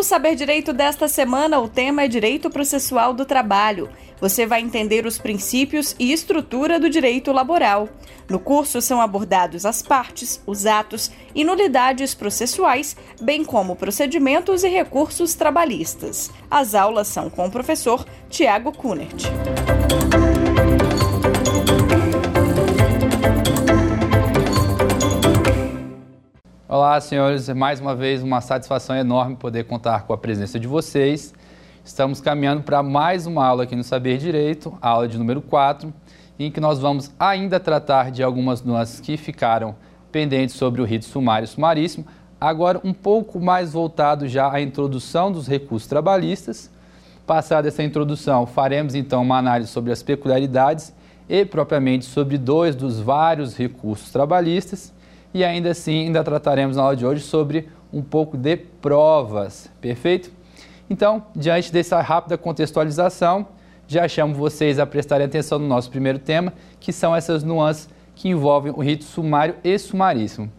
No Saber Direito desta semana, o tema é Direito Processual do Trabalho. Você vai entender os princípios e estrutura do direito laboral. No curso são abordados as partes, os atos e nulidades processuais, bem como procedimentos e recursos trabalhistas. As aulas são com o professor Tiago Kunert. Olá, senhores. Mais uma vez, uma satisfação enorme poder contar com a presença de vocês. Estamos caminhando para mais uma aula aqui no Saber Direito, aula de número 4, em que nós vamos ainda tratar de algumas nuances que ficaram pendentes sobre o rito sumário e sumaríssimo, agora um pouco mais voltado já à introdução dos recursos trabalhistas. Passada essa introdução, faremos então uma análise sobre as peculiaridades e propriamente sobre dois dos vários recursos trabalhistas e ainda assim ainda trataremos na aula de hoje sobre um pouco de provas, perfeito? Então, diante dessa rápida contextualização, já chamo vocês a prestarem atenção no nosso primeiro tema, que são essas nuances que envolvem o rito sumário e sumaríssimo.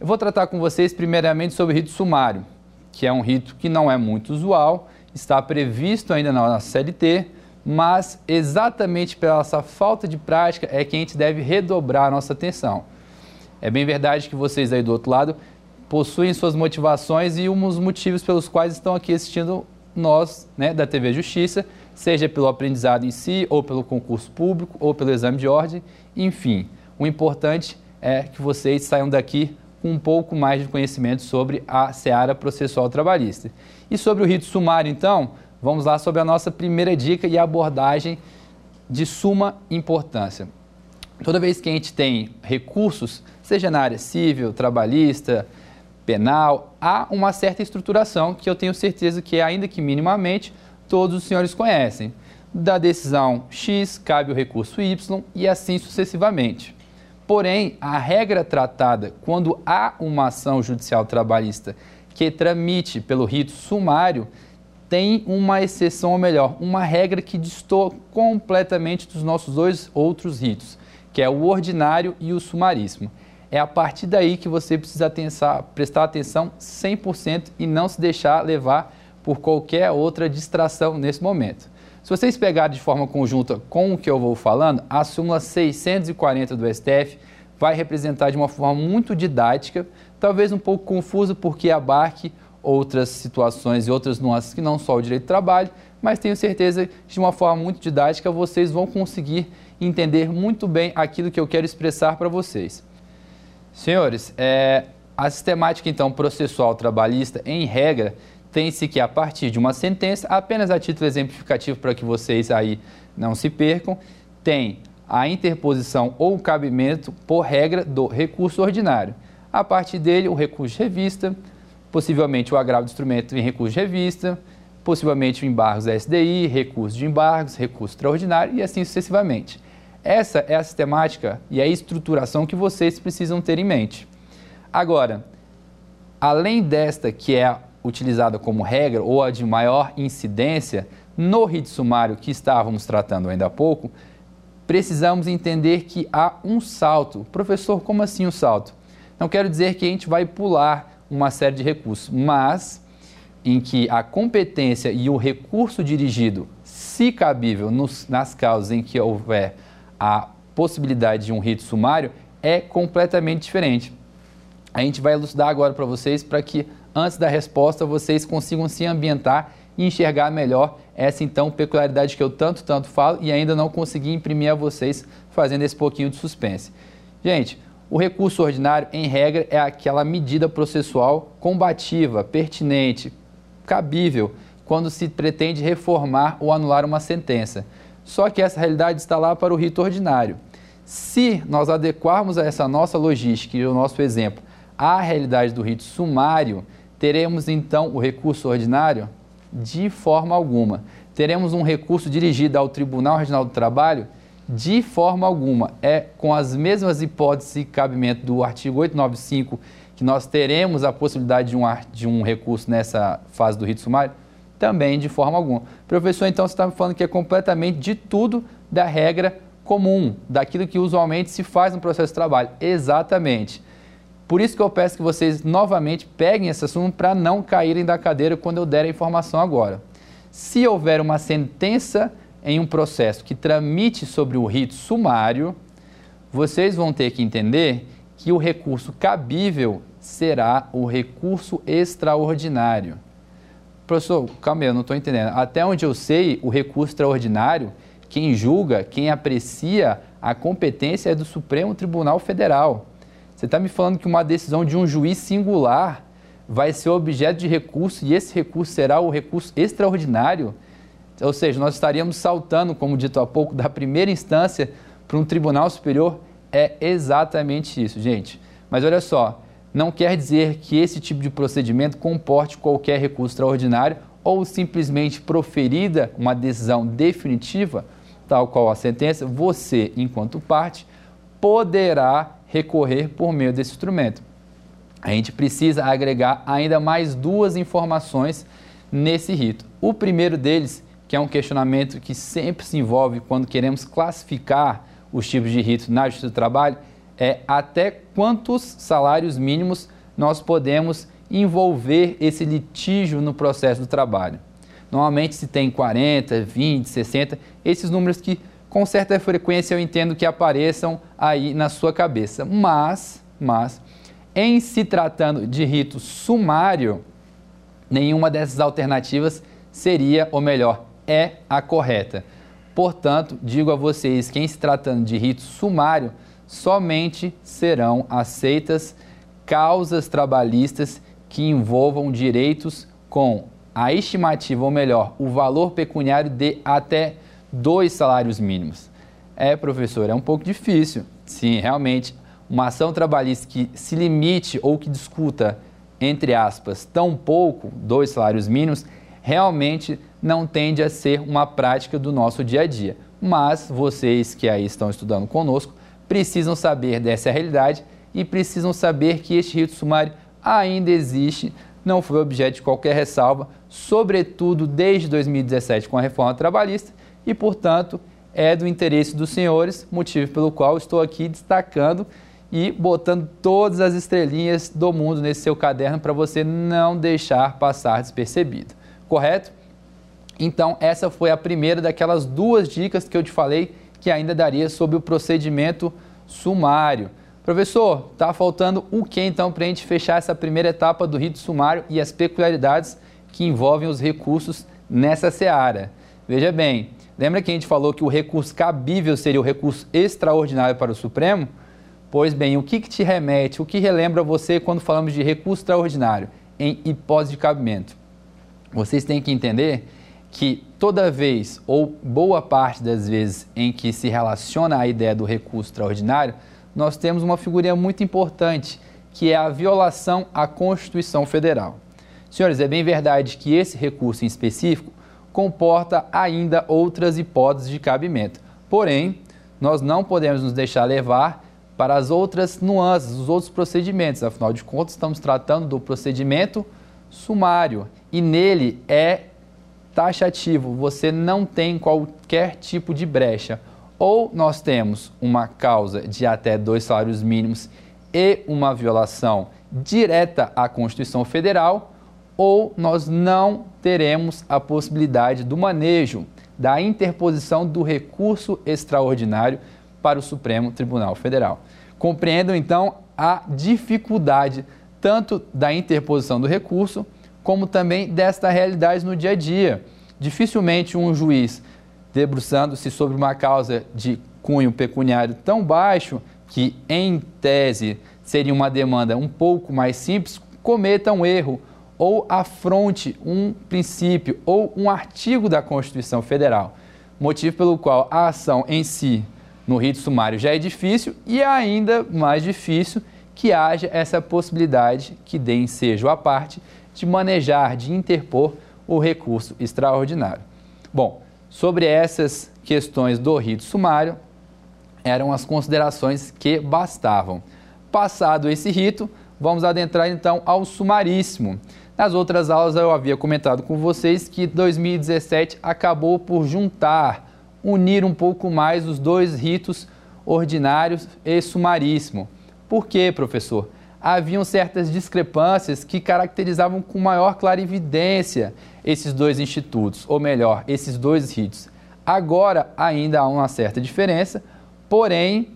Eu vou tratar com vocês primeiramente sobre o rito sumário, que é um rito que não é muito usual, está previsto ainda na nossa CLT, mas exatamente pela essa falta de prática é que a gente deve redobrar a nossa atenção. É bem verdade que vocês aí do outro lado possuem suas motivações e uns motivos pelos quais estão aqui assistindo nós, né, da TV Justiça, seja pelo aprendizado em si, ou pelo concurso público, ou pelo exame de ordem, enfim. O importante é que vocês saiam daqui com um pouco mais de conhecimento sobre a seara processual trabalhista. E sobre o rito sumário, então, vamos lá sobre a nossa primeira dica e abordagem de suma importância. Toda vez que a gente tem recursos, seja na área civil, trabalhista, penal, há uma certa estruturação que eu tenho certeza que, ainda que minimamente, todos os senhores conhecem. Da decisão X cabe o recurso Y e assim sucessivamente. Porém, a regra tratada quando há uma ação judicial trabalhista que tramite pelo rito sumário tem uma exceção, ou melhor, uma regra que destoa completamente dos nossos dois outros ritos que é o ordinário e o sumaríssimo. É a partir daí que você precisa prestar atenção 100% e não se deixar levar por qualquer outra distração nesse momento. Se vocês pegarem de forma conjunta com o que eu vou falando, a súmula 640 do STF vai representar de uma forma muito didática, talvez um pouco confusa porque abarque outras situações e outras nuances que não só o direito do trabalho, mas tenho certeza que de uma forma muito didática vocês vão conseguir entender muito bem aquilo que eu quero expressar para vocês. Senhores, é, a sistemática então processual trabalhista, em regra, tem-se que a partir de uma sentença, apenas a título exemplificativo para que vocês aí não se percam, tem a interposição ou cabimento, por regra, do recurso ordinário. A partir dele, o recurso de revista, possivelmente o agravo do instrumento em recurso de revista, possivelmente o embargos SDI, recurso de embargos, recurso extraordinário e assim sucessivamente. Essa é a sistemática e a estruturação que vocês precisam ter em mente. Agora, além desta que é utilizada como regra ou a de maior incidência, no rito sumário que estávamos tratando ainda há pouco, precisamos entender que há um salto. Professor, como assim um salto? Não quero dizer que a gente vai pular uma série de recursos, mas em que a competência e o recurso dirigido, se cabível nos, nas causas em que houver a possibilidade de um rito sumário é completamente diferente. A gente vai elucidar agora para vocês para que antes da resposta vocês consigam se ambientar e enxergar melhor essa então peculiaridade que eu tanto tanto falo e ainda não consegui imprimir a vocês fazendo esse pouquinho de suspense. Gente, o recurso ordinário, em regra, é aquela medida processual combativa, pertinente, cabível, quando se pretende reformar ou anular uma sentença. Só que essa realidade está lá para o rito ordinário. Se nós adequarmos a essa nossa logística e o nosso exemplo à realidade do rito sumário, teremos então o recurso ordinário? De forma alguma. Teremos um recurso dirigido ao Tribunal Regional do Trabalho? De forma alguma. É com as mesmas hipóteses e cabimento do artigo 895 que nós teremos a possibilidade de um, de um recurso nessa fase do rito sumário? Também de forma alguma. Professor, então você está me falando que é completamente de tudo da regra comum, daquilo que usualmente se faz no processo de trabalho. Exatamente. Por isso que eu peço que vocês novamente peguem esse assunto para não caírem da cadeira quando eu der a informação agora. Se houver uma sentença em um processo que tramite sobre o rito sumário, vocês vão ter que entender que o recurso cabível será o recurso extraordinário. Professor, calma aí, eu não estou entendendo. Até onde eu sei, o recurso extraordinário, quem julga, quem aprecia a competência é do Supremo Tribunal Federal. Você está me falando que uma decisão de um juiz singular vai ser objeto de recurso e esse recurso será o recurso extraordinário? Ou seja, nós estaríamos saltando, como dito há pouco, da primeira instância para um tribunal superior? É exatamente isso, gente. Mas olha só, não quer dizer que esse tipo de procedimento comporte qualquer recurso extraordinário ou simplesmente proferida uma decisão definitiva, tal qual a sentença, você, enquanto parte, poderá recorrer por meio desse instrumento. A gente precisa agregar ainda mais duas informações nesse rito. O primeiro deles, que é um questionamento que sempre se envolve quando queremos classificar os tipos de rito na Justiça do Trabalho, é até quantos salários mínimos nós podemos envolver esse litígio no processo do trabalho. Normalmente se tem 40, 20, 60, esses números que com certa frequência eu entendo que apareçam aí na sua cabeça. Mas, mas, em se tratando de rito sumário, nenhuma dessas alternativas seria, ou melhor, é a correta. Portanto, digo a vocês que em se tratando de rito sumário, somente serão aceitas causas trabalhistas que envolvam direitos com a estimativa, ou melhor, o valor pecuniário de até dois salários mínimos. É, professor, é um pouco difícil. Sim, realmente, uma ação trabalhista que se limite ou que discuta, entre aspas, tão pouco, dois salários mínimos, realmente não tende a ser uma prática do nosso dia a dia. Mas vocês que aí estão estudando conosco precisam saber dessa realidade e precisam saber que este rito sumário ainda existe, não foi objeto de qualquer ressalva, sobretudo desde 2017 com a reforma trabalhista e, portanto, é do interesse dos senhores, motivo pelo qual estou aqui destacando e botando todas as estrelinhas do mundo nesse seu caderno para você não deixar passar despercebido. Correto? Então, essa foi a primeira daquelas duas dicas que eu te falei que ainda daria sobre o procedimento sumário. Professor, está faltando o que então para a gente fechar essa primeira etapa do rito sumário e as peculiaridades que envolvem os recursos nessa seara? Veja bem, lembra que a gente falou que o recurso cabível seria o recurso extraordinário para o Supremo? Pois bem, o que, que te remete, o que relembra você quando falamos de recurso extraordinário em hipótese de cabimento? Vocês têm que entender que toda vez, ou boa parte das vezes, em que se relaciona a ideia do recurso extraordinário, nós temos uma figurinha muito importante, que é a violação à Constituição Federal. Senhores, é bem verdade que esse recurso em específico comporta ainda outras hipóteses de cabimento. Porém, nós não podemos nos deixar levar para as outras nuances, os outros procedimentos. Afinal de contas, estamos tratando do procedimento sumário e nele é taxativo, você não tem qualquer tipo de brecha. Ou nós temos uma causa de até dois salários mínimos e uma violação direta à Constituição Federal, ou nós não teremos a possibilidade do manejo, da interposição do recurso extraordinário para o Supremo Tribunal Federal. Compreendam então a dificuldade tanto da interposição do recurso como também desta realidade no dia a dia. Dificilmente um juiz, debruçando-se sobre uma causa de cunho pecuniário tão baixo, que em tese seria uma demanda um pouco mais simples, cometa um erro ou afronte um princípio ou um artigo da Constituição Federal, motivo pelo qual a ação em si, no rito sumário, já é difícil e é ainda mais difícil que haja essa possibilidade que dê ensejo à parte de manejar, de interpor o recurso extraordinário. Bom, sobre essas questões do rito sumário, eram as considerações que bastavam. Passado esse rito, vamos adentrar então ao sumaríssimo. Nas outras aulas eu havia comentado com vocês que 2017 acabou por juntar, unir um pouco mais os dois ritos ordinários e sumaríssimo. Por quê, professor? Haviam certas discrepâncias que caracterizavam com maior clarividência esses dois institutos, ou melhor, esses dois ritos. Agora ainda há uma certa diferença, porém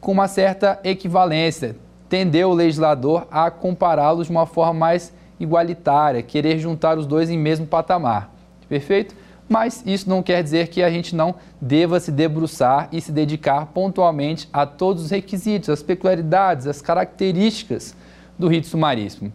com uma certa equivalência. Tendeu o legislador a compará-los de uma forma mais igualitária, querer juntar os dois em mesmo patamar. Perfeito? Mas isso não quer dizer que a gente não deva se debruçar e se dedicar pontualmente a todos os requisitos, as peculiaridades, as características do rito sumaríssimo.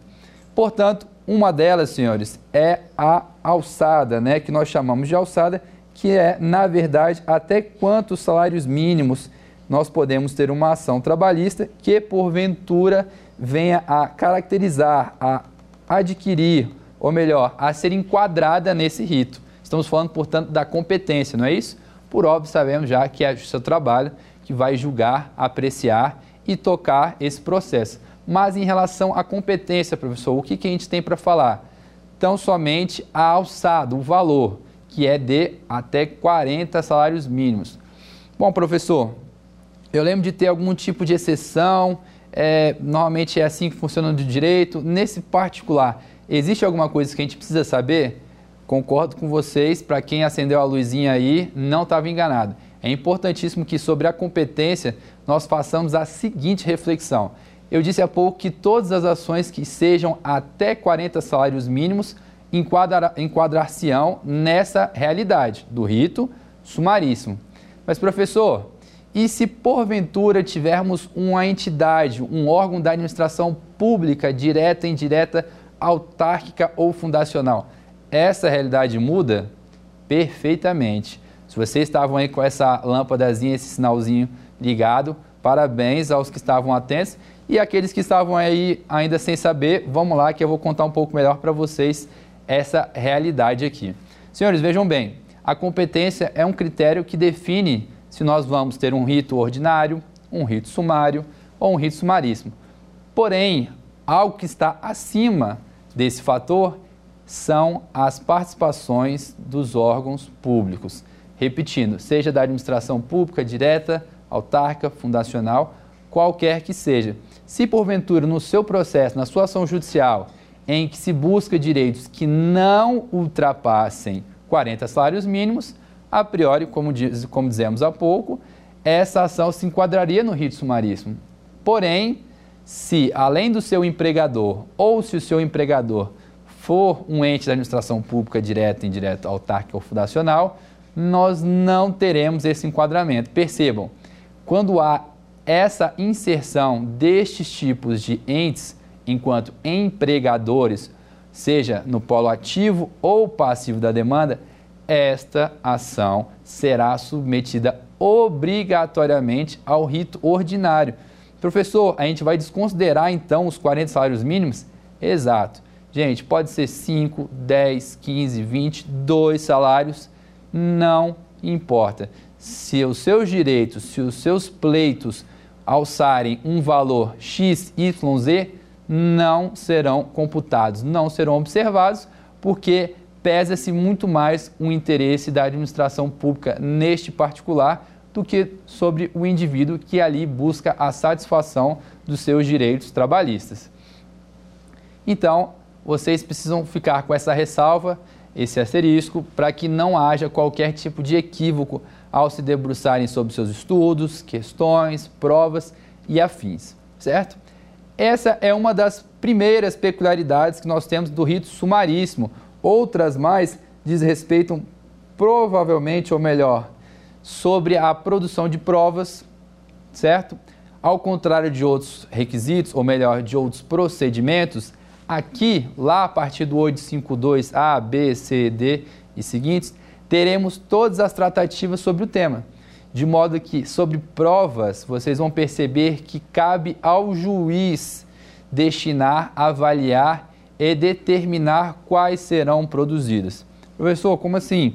Portanto, uma delas, senhores, é a alçada, né, que nós chamamos de alçada, que é, na verdade, até quantos salários mínimos nós podemos ter uma ação trabalhista que, porventura, venha a caracterizar, a adquirir, ou melhor, a ser enquadrada nesse rito. Estamos falando, portanto, da competência, não é isso? Por óbvio, sabemos já que é o seu trabalho que vai julgar, apreciar e tocar esse processo. Mas em relação à competência, professor, o que, que a gente tem para falar? Tão somente a alçada, o valor, que é de até 40 salários mínimos. Bom, professor, eu lembro de ter algum tipo de exceção, é, normalmente é assim que funciona de direito. Nesse particular, existe alguma coisa que a gente precisa saber? Concordo com vocês, para quem acendeu a luzinha aí, não estava enganado. É importantíssimo que sobre a competência nós façamos a seguinte reflexão. Eu disse há pouco que todas as ações que sejam até 40 salários mínimos enquadrar-se-ão nessa realidade do rito sumaríssimo. Mas, professor, e se porventura tivermos uma entidade, um órgão da administração pública, direta, indireta, autárquica ou fundacional? Essa realidade muda perfeitamente. Se vocês estavam aí com essa lâmpadazinha, esse sinalzinho ligado, parabéns aos que estavam atentos e aqueles que estavam aí ainda sem saber, vamos lá que eu vou contar um pouco melhor para vocês essa realidade aqui. Senhores, vejam bem, a competência é um critério que define se nós vamos ter um rito ordinário, um rito sumário ou um rito sumaríssimo. Porém, algo que está acima desse fator são as participações dos órgãos públicos. Repetindo, seja da administração pública direta, autárquica, fundacional, qualquer que seja. Se porventura no seu processo, na sua ação judicial, em que se busca direitos que não ultrapassem 40 salários mínimos, a priori, como, diz, como dizemos há pouco, essa ação se enquadraria no rito sumaríssimo. Porém, se além do seu empregador ou se o seu empregador for um ente da administração pública direta, indireta, autárquica ou fundacional, nós não teremos esse enquadramento. Percebam, quando há essa inserção destes tipos de entes enquanto empregadores, seja no polo ativo ou passivo da demanda, esta ação será submetida obrigatoriamente ao rito ordinário. Professor, a gente vai desconsiderar então os 40 salários mínimos? Exato. Gente, pode ser 5, 10, 15, 20, dois salários, não importa. Se os seus direitos, se os seus pleitos alçarem um valor X, Y, Z, não serão computados, não serão observados, porque pesa-se muito mais o interesse da administração pública neste particular do que sobre o indivíduo que ali busca a satisfação dos seus direitos trabalhistas. Então, vocês precisam ficar com essa ressalva, esse asterisco, para que não haja qualquer tipo de equívoco ao se debruçarem sobre seus estudos, questões, provas e afins, certo? Essa é uma das primeiras peculiaridades que nós temos do rito sumaríssimo. Outras mais diz respeito provavelmente, ou melhor, sobre a produção de provas, certo? Ao contrário de outros requisitos, ou melhor, de outros procedimentos, Aqui, lá a partir do 852 A, B, C, D e seguintes, teremos todas as tratativas sobre o tema. De modo que, sobre provas, vocês vão perceber que cabe ao juiz destinar, avaliar e determinar quais serão produzidas. Professor, como assim?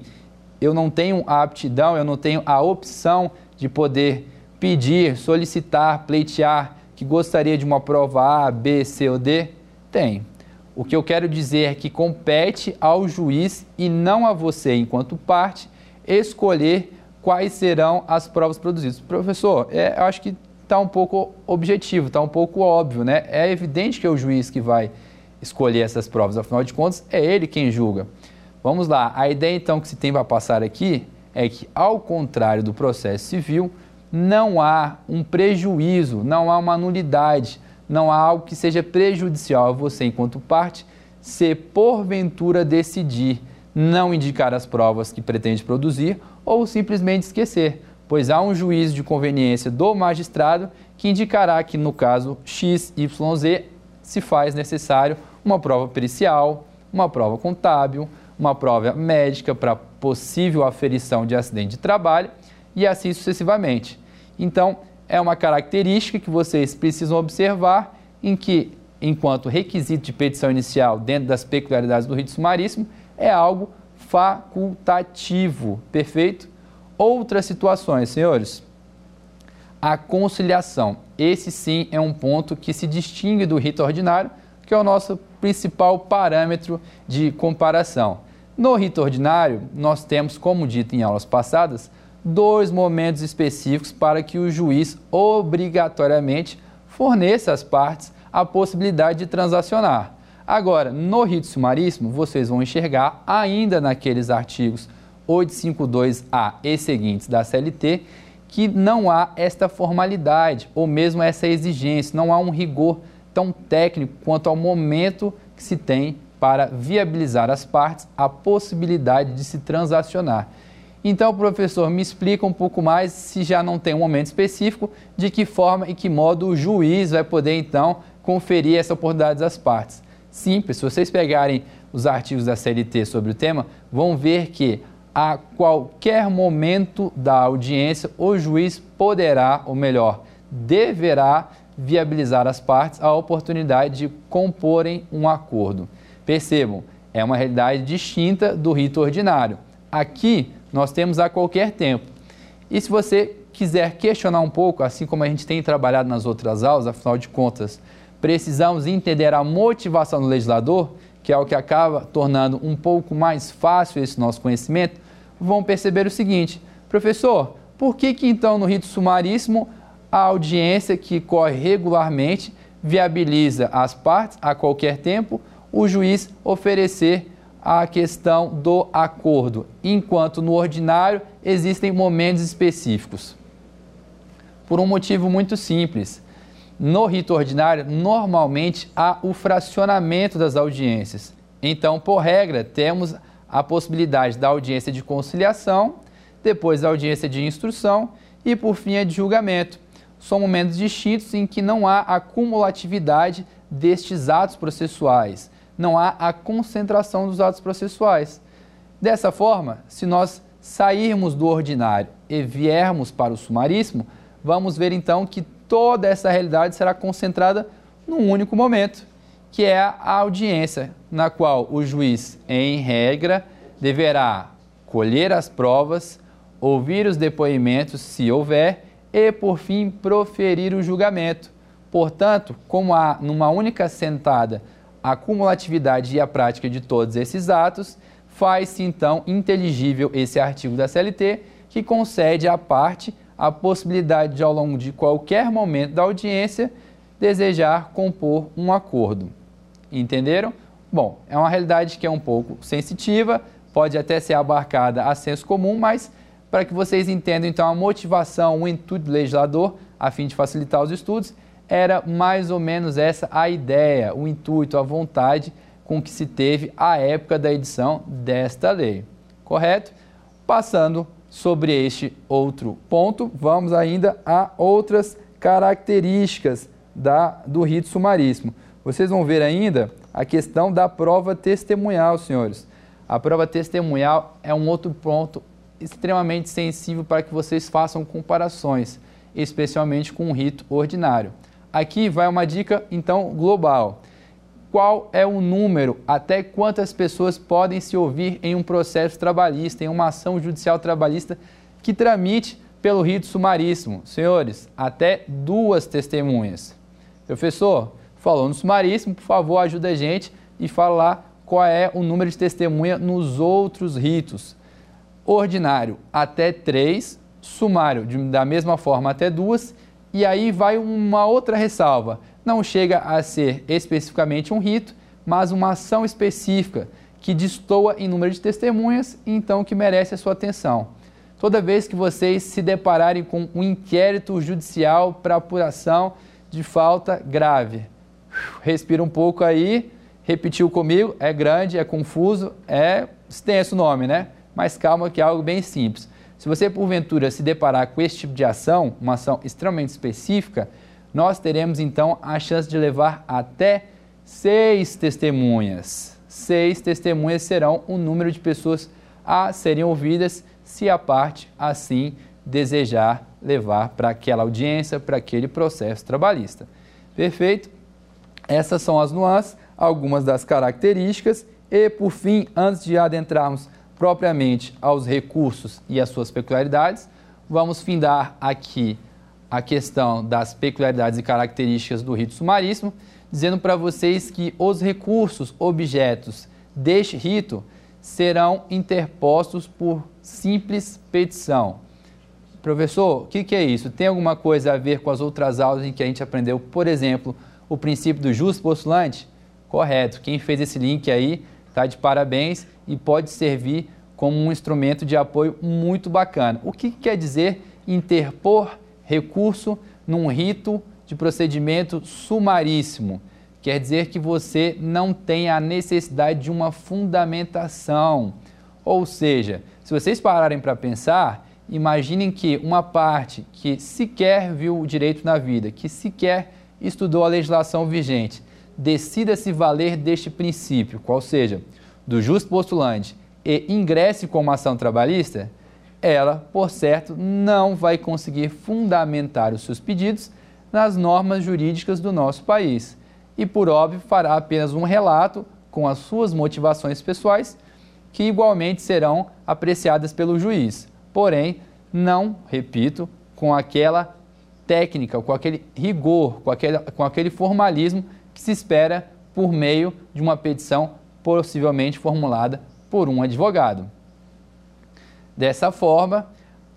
Eu não tenho a aptidão, eu não tenho a opção de poder pedir, solicitar, pleitear que gostaria de uma prova A, B, C ou D? Tem. O que eu quero dizer é que compete ao juiz e não a você, enquanto parte, escolher quais serão as provas produzidas. Professor, é, eu acho que está um pouco objetivo, está um pouco óbvio, né? É evidente que é o juiz que vai escolher essas provas, afinal de contas, é ele quem julga. Vamos lá, a ideia então que se tem para passar aqui é que, ao contrário do processo civil, não há um prejuízo, não há uma nulidade, não há algo que seja prejudicial a você enquanto parte, se porventura decidir não indicar as provas que pretende produzir ou simplesmente esquecer, pois há um juízo de conveniência do magistrado que indicará que no caso XYZ se faz necessário uma prova pericial, uma prova contábil, uma prova médica para possível aferição de acidente de trabalho e assim sucessivamente. Então, é uma característica que vocês precisam observar em que, enquanto requisito de petição inicial dentro das peculiaridades do rito sumaríssimo, é algo facultativo, perfeito? Outras situações, senhores. A conciliação. Esse sim é um ponto que se distingue do rito ordinário, que é o nosso principal parâmetro de comparação. No rito ordinário, nós temos, como dito em aulas passadas, dois momentos específicos para que o juiz obrigatoriamente forneça às partes a possibilidade de transacionar. Agora, no rito sumaríssimo, vocês vão enxergar ainda naqueles artigos 852A e seguintes da CLT que não há esta formalidade ou mesmo essa exigência, não há um rigor tão técnico quanto ao momento que se tem para viabilizar às partes a possibilidade de se transacionar. Então, professor, me explica um pouco mais, se já não tem um momento específico, de que forma e que modo o juiz vai poder, então, conferir essa oportunidade às partes. Simples, se vocês pegarem os artigos da CLT sobre o tema, vão ver que a qualquer momento da audiência, o juiz poderá, ou melhor, deverá viabilizar às partes a oportunidade de comporem um acordo. Percebam, é uma realidade distinta do rito ordinário. Aqui, nós temos a qualquer tempo. E se você quiser questionar um pouco, assim como a gente tem trabalhado nas outras aulas, afinal de contas, precisamos entender a motivação do legislador, que é o que acaba tornando um pouco mais fácil esse nosso conhecimento, vão perceber o seguinte: professor, por que, que então no rito sumaríssimo a audiência que corre regularmente viabiliza às partes, a qualquer tempo, o juiz oferecer a questão do acordo, enquanto no ordinário existem momentos específicos. Por um motivo muito simples. No rito ordinário, normalmente há o fracionamento das audiências. Então, por regra, temos a possibilidade da audiência de conciliação, depois da audiência de instrução e, por fim, a de julgamento. São momentos distintos em que não há acumulatividade destes atos processuais não há a concentração dos atos processuais. Dessa forma, se nós sairmos do ordinário e viermos para o sumaríssimo, vamos ver então que toda essa realidade será concentrada num único momento, que é a audiência, na qual o juiz, em regra, deverá colher as provas, ouvir os depoimentos, se houver, e, por fim, proferir o julgamento. Portanto, como há numa única sentada a cumulatividade e a prática de todos esses atos, faz-se então inteligível esse artigo da CLT que concede à parte a possibilidade de, ao longo de qualquer momento da audiência, desejar compor um acordo. Entenderam? Bom, é uma realidade que é um pouco sensitiva, pode até ser abarcada a senso comum, mas para que vocês entendam então a motivação, o intuito do legislador, a fim de facilitar os estudos, era mais ou menos essa a ideia, o intuito, a vontade com que se teve a época da edição desta lei. Correto? Passando sobre este outro ponto, vamos ainda a outras características da, do rito sumaríssimo. Vocês vão ver ainda a questão da prova testemunhal, senhores. A prova testemunhal é um outro ponto extremamente sensível para que vocês façam comparações, especialmente com o rito ordinário. Aqui vai uma dica então global. Qual é o número, até quantas pessoas podem se ouvir em um processo trabalhista, em uma ação judicial trabalhista que tramite pelo rito sumaríssimo? Senhores, até duas testemunhas. Professor, falou no sumaríssimo, por favor, ajuda a gente e fala lá qual é o número de testemunha nos outros ritos. Ordinário, até três. Sumário, da mesma forma, até duas E aí vai uma outra ressalva. Não chega a ser especificamente um rito, mas uma ação específica que destoa em número de testemunhas então que merece a sua atenção. Toda vez que vocês se depararem com um inquérito judicial para apuração de falta grave, respira um pouco aí, repetiu comigo, é grande, é confuso, é extenso o nome, né? Mas calma que é algo bem simples. Se você porventura se deparar com esse tipo de ação, uma ação extremamente específica, nós teremos então a chance de levar até seis testemunhas. Seis testemunhas serão o número de pessoas a serem ouvidas se a parte assim desejar levar para aquela audiência, para aquele processo trabalhista. Perfeito? Essas são as nuances, algumas das características e, por fim, antes de adentrarmos propriamente aos recursos e as suas peculiaridades, vamos findar aqui a questão das peculiaridades e características do rito sumaríssimo, dizendo para vocês que os recursos, objetos deste rito serão interpostos por simples petição. Professor, o que, que, é isso? Tem alguma coisa a ver com as outras aulas em que a gente aprendeu, por exemplo, o princípio do justo postulante? Correto. Quem fez esse link aí está de parabéns e pode servir como um instrumento de apoio muito bacana. O que, que quer dizer interpor recurso num rito de procedimento sumaríssimo? Quer dizer que você não tem a necessidade de uma fundamentação. Ou seja, se vocês pararem para pensar, imaginem que uma parte que sequer viu o direito na vida, que sequer estudou a legislação vigente, decida se valer deste princípio, qual seja, do justo postulante e ingresse com uma ação trabalhista, ela, por certo, não vai conseguir fundamentar os seus pedidos nas normas jurídicas do nosso país e, por óbvio, fará apenas um relato com as suas motivações pessoais, que igualmente serão apreciadas pelo juiz. Porém não, repito, com aquela técnica, com aquele rigor, com aquele, com aquele formalismo que se espera por meio de uma petição possivelmente formulada por um advogado. Dessa forma,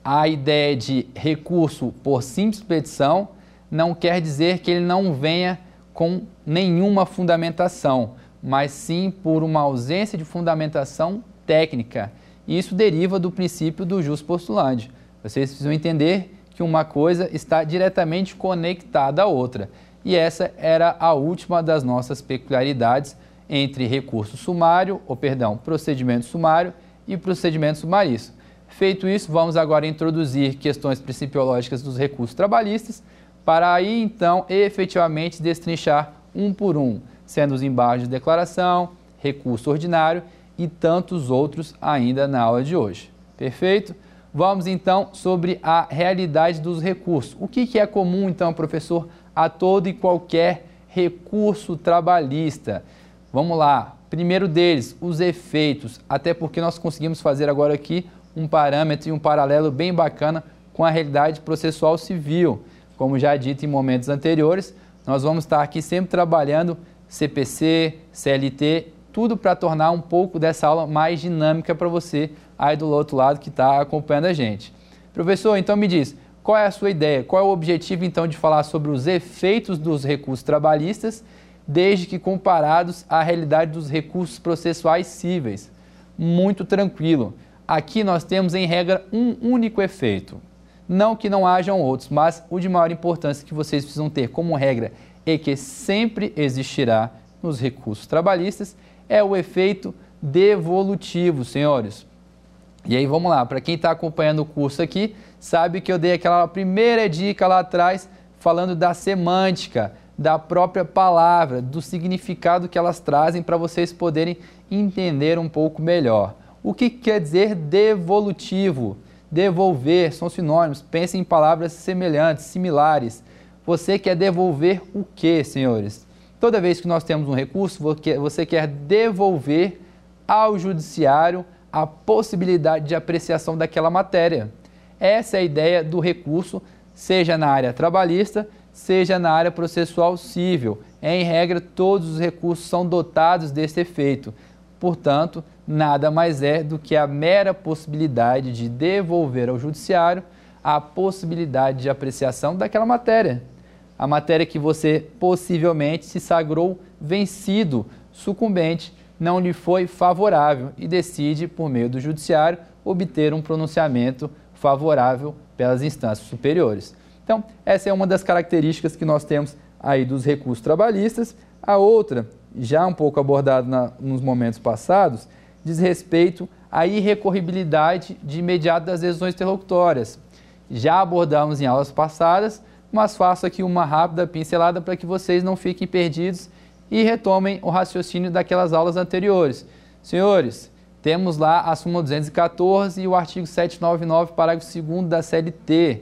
a ideia de recurso por simples petição não quer dizer que ele não venha com nenhuma fundamentação, mas sim por uma ausência de fundamentação técnica isso deriva do princípio do jus postulante. Vocês precisam entender que uma coisa está diretamente conectada à outra. E essa era a última das nossas peculiaridades entre recurso sumário, ou perdão, procedimento sumário e procedimento sumarício. Feito isso, vamos agora introduzir questões principiológicas dos recursos trabalhistas, para aí então efetivamente destrinchar um por um, sendo os embargos de declaração, recurso ordinário e tantos outros ainda na aula de hoje. Perfeito? Vamos então sobre a realidade dos recursos. O que, que é comum, então, professor, a todo e qualquer recurso trabalhista? Vamos lá. Primeiro deles, os efeitos, até porque nós conseguimos fazer agora aqui um parâmetro e um paralelo bem bacana com a realidade processual civil. Como já dito em momentos anteriores, nós vamos estar aqui sempre trabalhando CPC, CLT tudo para tornar um pouco dessa aula mais dinâmica para você aí do outro lado que está acompanhando a gente. Professor, então me diz, qual é a sua ideia? Qual é o objetivo então de falar sobre os efeitos dos recursos trabalhistas, desde que comparados à realidade dos recursos processuais cíveis? Muito tranquilo. Aqui nós temos em regra um único efeito. Não que não hajam outros, mas o de maior importância que vocês precisam ter como regra e que sempre existirá nos recursos trabalhistas é o efeito devolutivo, senhores. E aí vamos lá, para quem está acompanhando o curso aqui, sabe que eu dei aquela primeira dica lá atrás falando da semântica, da própria palavra, do significado que elas trazem para vocês poderem entender um pouco melhor. O que quer dizer devolutivo? Devolver são sinônimos, pensem em palavras semelhantes, similares. Você quer devolver o que, senhores? Toda vez que nós temos um recurso, você quer devolver ao judiciário a possibilidade de apreciação daquela matéria. Essa é a ideia do recurso, seja na área trabalhista, seja na área processual civil. Em regra, todos os recursos são dotados desse efeito. Portanto, nada mais é do que a mera possibilidade de devolver ao judiciário a possibilidade de apreciação daquela matéria. A matéria que você possivelmente se sagrou vencido, sucumbente, não lhe foi favorável e decide, por meio do judiciário, obter um pronunciamento favorável pelas instâncias superiores. Então, essa é uma das características que nós temos aí dos recursos trabalhistas. A outra, já um pouco abordada na, nos momentos passados, diz respeito à irrecorribilidade de imediato das decisões interlocutórias. Já abordamos em aulas passadas, mas faço aqui uma rápida pincelada para que vocês não fiquem perdidos e retomem o raciocínio daquelas aulas anteriores. Senhores, temos lá a súmula 214 e o artigo 799, parágrafo 2 da CLT.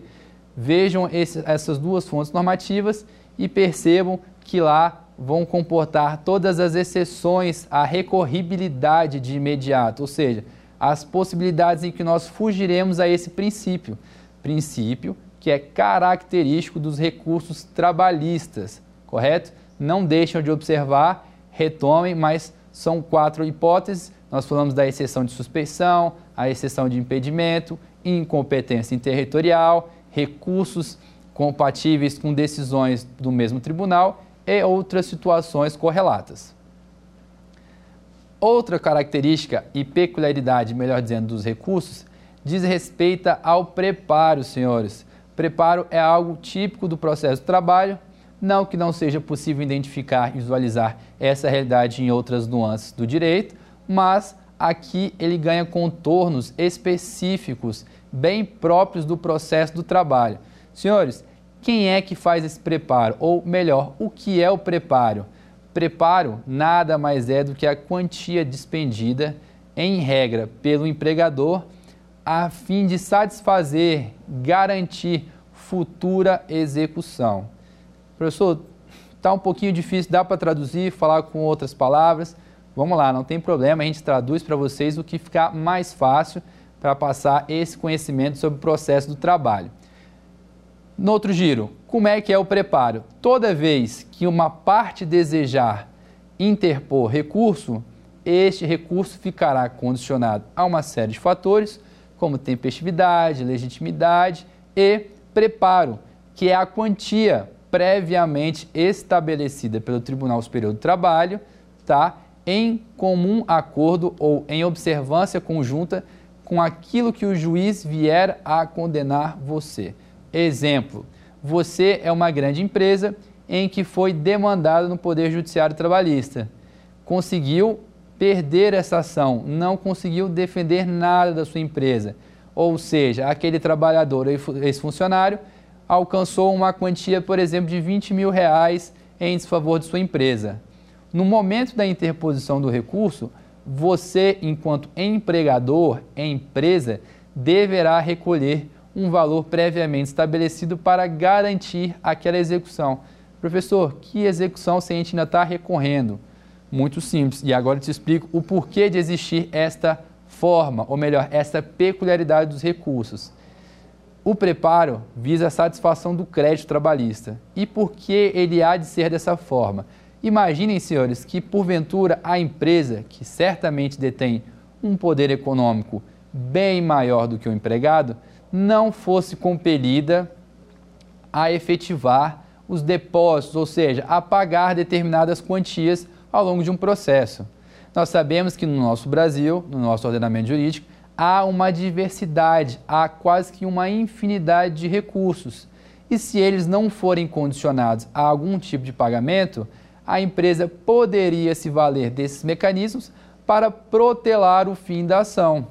Vejam esse, essas duas fontes normativas e percebam que lá vão comportar todas as exceções à recorribilidade de imediato, ou seja, as possibilidades em que nós fugiremos a esse princípio. Princípio que é característico dos recursos trabalhistas, correto? Não deixam de observar, retomem, mas são quatro hipóteses. Nós falamos da exceção de suspeição, a exceção de impedimento, incompetência territorial, recursos compatíveis com decisões do mesmo tribunal e outras situações correlatas. Outra característica e peculiaridade, melhor dizendo, dos recursos diz respeito ao preparo, senhores. Preparo é algo típico do processo de trabalho, não que não seja possível identificar e visualizar essa realidade em outras nuances do direito, mas aqui ele ganha contornos específicos, bem próprios do processo do trabalho. Senhores, quem é que faz esse preparo? Ou melhor, o que é o preparo? Preparo nada mais é do que a quantia despendida, em regra, pelo empregador, a fim de satisfazer, garantir futura execução. Professor, está um pouquinho difícil, dá para traduzir, falar com outras palavras. Vamos lá, não tem problema, a gente traduz para vocês o que ficar mais fácil para passar esse conhecimento sobre o processo do trabalho. No outro giro, como é que é o preparo? Toda vez que uma parte desejar interpor recurso, este recurso ficará condicionado a uma série de fatores, como tempestividade, legitimidade e preparo, que é a quantia previamente estabelecida pelo Tribunal Superior do Trabalho, tá? Em comum acordo ou em observância conjunta com aquilo que o juiz vier a condenar você. Exemplo: você é uma grande empresa em que foi demandado no Poder Judiciário Trabalhista. Conseguiu perder essa ação, não conseguiu defender nada da sua empresa. Ou seja, aquele trabalhador, ex-funcionário, alcançou uma quantia, por exemplo, de 20 mil reais em desfavor de sua empresa. No momento da interposição do recurso, você, enquanto empregador, empresa, deverá recolher um valor previamente estabelecido para garantir aquela execução. Professor, que execução se a gente ainda está recorrendo? Muito simples. E agora eu te explico o porquê de existir esta forma, ou melhor, esta peculiaridade dos recursos. O preparo visa a satisfação do crédito trabalhista. E por que ele há de ser dessa forma? Imaginem, senhores, que porventura a empresa, que certamente detém um poder econômico bem maior do que o empregado, não fosse compelida a efetivar os depósitos, ou seja, a pagar determinadas quantias ao longo de um processo. Nós sabemos que no nosso Brasil, no nosso ordenamento jurídico, há uma diversidade, há quase que uma infinidade de recursos. E se eles não forem condicionados a algum tipo de pagamento, a empresa poderia se valer desses mecanismos para protelar o fim da ação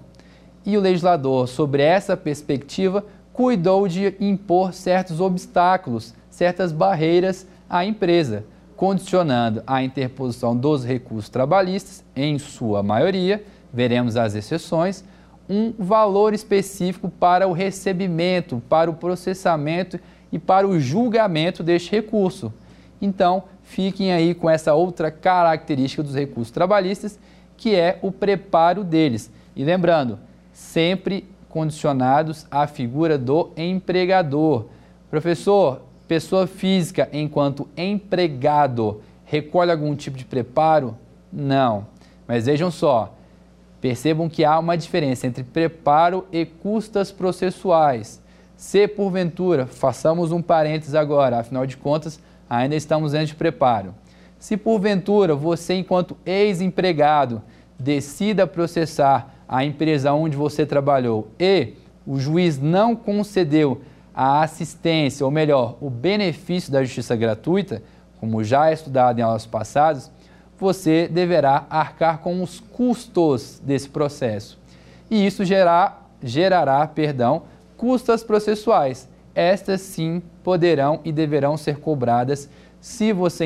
e o legislador, sobre essa perspectiva, cuidou de impor certos obstáculos, certas barreiras à empresa, condicionando a interposição dos recursos trabalhistas, em sua maioria, veremos as exceções, um valor específico para o recebimento, para o processamento e para o julgamento deste recurso. Então, fiquem aí com essa outra característica dos recursos trabalhistas, que é o preparo deles. E lembrando, sempre condicionados à figura do empregador. Professor, pessoa física enquanto empregado recolhe algum tipo de preparo? Não. Mas vejam só, percebam que há uma diferença entre preparo e custas processuais. Se porventura, façamos um parênteses agora, afinal de contas, ainda estamos antes de preparo. Se porventura você, enquanto ex-empregado, decida processar a empresa onde você trabalhou e o juiz não concedeu a assistência, ou melhor, o benefício da justiça gratuita, como já é estudado em aulas passadas, você deverá arcar com os custos desse processo. E isso gerar, gerará perdão, custas processuais. Estas sim poderão e deverão ser cobradas se você,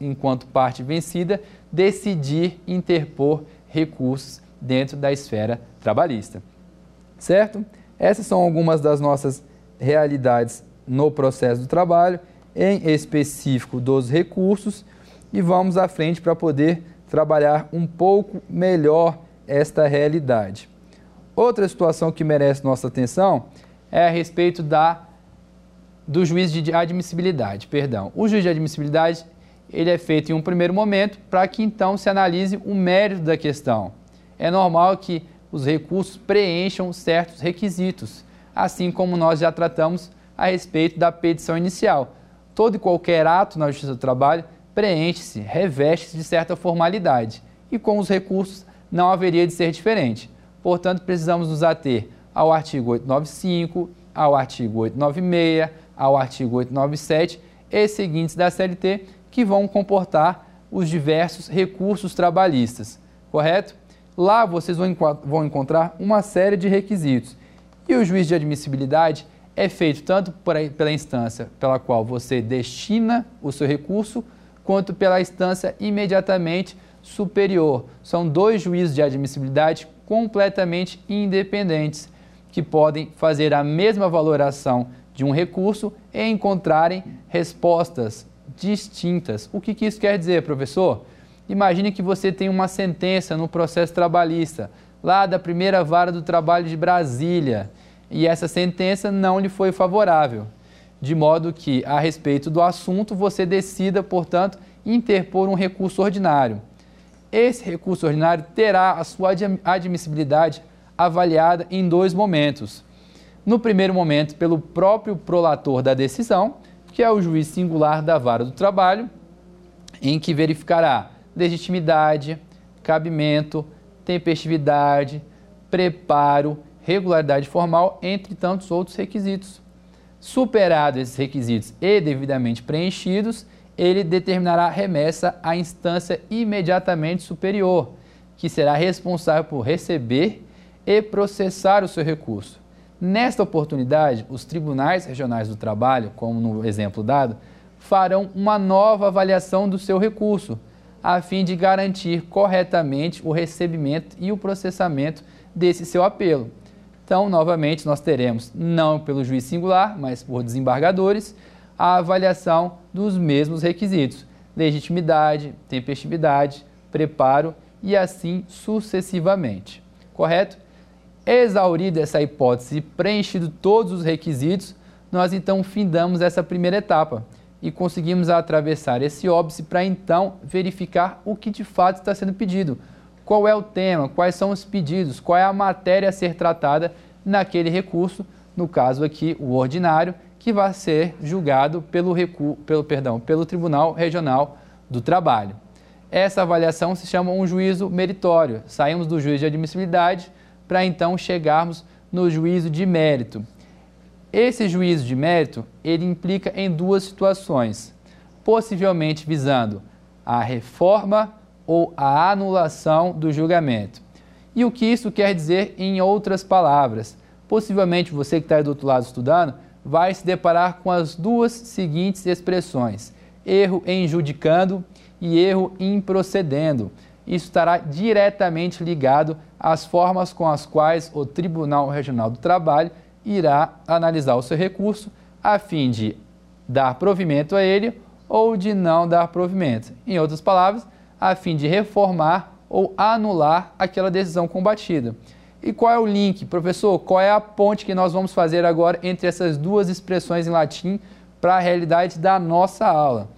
enquanto parte vencida, decidir interpor recursos dentro da esfera trabalhista. Certo? Essas são algumas das nossas realidades no processo do trabalho, em específico dos recursos e vamos à frente para poder trabalhar um pouco melhor esta realidade. Outra situação que merece nossa atenção é a respeito da do juiz de admissibilidade, perdão. O juiz de admissibilidade, ele é feito em um primeiro momento para que então se analise o mérito da questão. É normal que os recursos preencham certos requisitos, assim como nós já tratamos a respeito da petição inicial. Todo e qualquer ato na Justiça do Trabalho preenche-se, reveste-se de certa formalidade. E com os recursos não haveria de ser diferente. Portanto, precisamos nos ater ao artigo 895, ao artigo 896, ao artigo 897 e seguintes da CLT, que vão comportar os diversos recursos trabalhistas, correto? Lá vocês vão encontrar uma série de requisitos. E o juiz de admissibilidade é feito tanto pela instância pela qual você destina o seu recurso, quanto pela instância imediatamente superior. São dois juízes de admissibilidade completamente independentes que podem fazer a mesma valoração de um recurso e encontrarem respostas distintas. O que, que isso quer dizer, professor? Imagine que você tem uma sentença no processo trabalhista, lá da primeira vara do trabalho de Brasília, e essa sentença não lhe foi favorável de modo que, a respeito do assunto, você decida, portanto, interpor um recurso ordinário. Esse recurso ordinário terá a sua admissibilidade avaliada em dois momentos. No primeiro momento, pelo próprio prolator da decisão, que é o juiz singular da vara do trabalho, em que verificará legitimidade, cabimento, tempestividade, preparo, regularidade formal, entre tantos outros requisitos. Superados esses requisitos e devidamente preenchidos, ele determinará remessa à instância imediatamente superior, que será responsável por receber e processar o seu recurso. Nesta oportunidade, os tribunais regionais do trabalho, como no exemplo dado, farão uma nova avaliação do seu recurso, a fim de garantir corretamente o recebimento e o processamento desse seu apelo. Então, novamente, nós teremos, não pelo juiz singular, mas por desembargadores, a avaliação dos mesmos requisitos: legitimidade, tempestividade, preparo e assim sucessivamente. Correto? Exaurida essa hipótese e preenchido todos os requisitos, nós então findamos essa primeira etapa e conseguimos atravessar esse óbice para então verificar o que de fato está sendo pedido qual é o tema, quais são os pedidos, qual é a matéria a ser tratada naquele recurso, no caso aqui o ordinário, que vai ser julgado pelo, recu pelo, perdão, pelo Tribunal Regional do Trabalho. Essa avaliação se chama um juízo meritório. Saímos do juízo de admissibilidade para então chegarmos no juízo de mérito. Esse juízo de mérito, ele implica em duas situações, possivelmente visando a reforma ou a anulação do julgamento. E o que isso quer dizer em outras palavras? Possivelmente você que está aí do outro lado estudando vai se deparar com as duas seguintes expressões: erro em judicando e erro em procedendo. Isso estará diretamente ligado às formas com as quais o Tribunal Regional do Trabalho irá analisar o seu recurso a fim de dar provimento a ele ou de não dar provimento. Em outras palavras, a fim de reformar ou anular aquela decisão combatida. E qual é o link, professor? Qual é a ponte que nós vamos fazer agora entre essas duas expressões em latim para a realidade da nossa aula?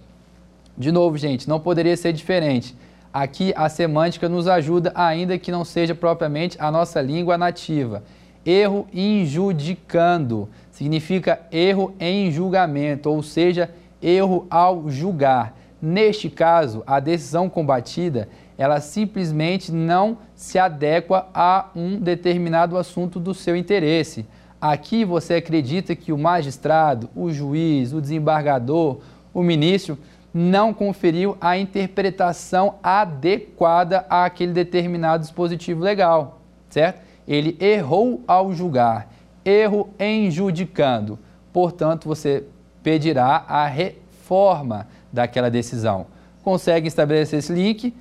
De novo, gente, não poderia ser diferente. Aqui a semântica nos ajuda, ainda que não seja propriamente a nossa língua nativa. erro injudicando. Significa erro em julgamento, ou seja, erro ao julgar. Neste caso, a decisão combatida, ela simplesmente não se adequa a um determinado assunto do seu interesse. Aqui você acredita que o magistrado, o juiz, o desembargador, o ministro não conferiu a interpretação adequada àquele determinado dispositivo legal, certo? Ele errou ao julgar, erro em judicando. Portanto, você pedirá a reforma daquela decisão. Consegue estabelecer esse link?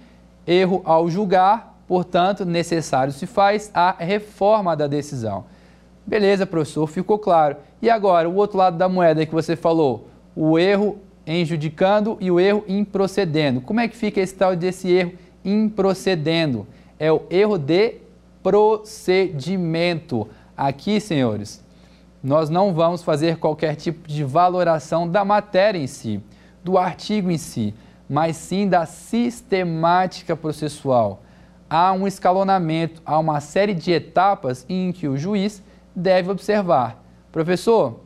Erro ao julgar, portanto, necessário se faz a reforma da decisão. Beleza, professor, ficou claro. E agora, o outro lado da moeda que você falou, o erro em judicando e o erro em procedendo. Como é que fica esse tal desse erro em procedendo? É o erro de procedimento. Aqui, senhores, nós não vamos fazer qualquer tipo de valoração da matéria em si, do artigo em si, mas sim da sistemática processual. Há um escalonamento, há uma série de etapas em que o juiz deve observar. Professor,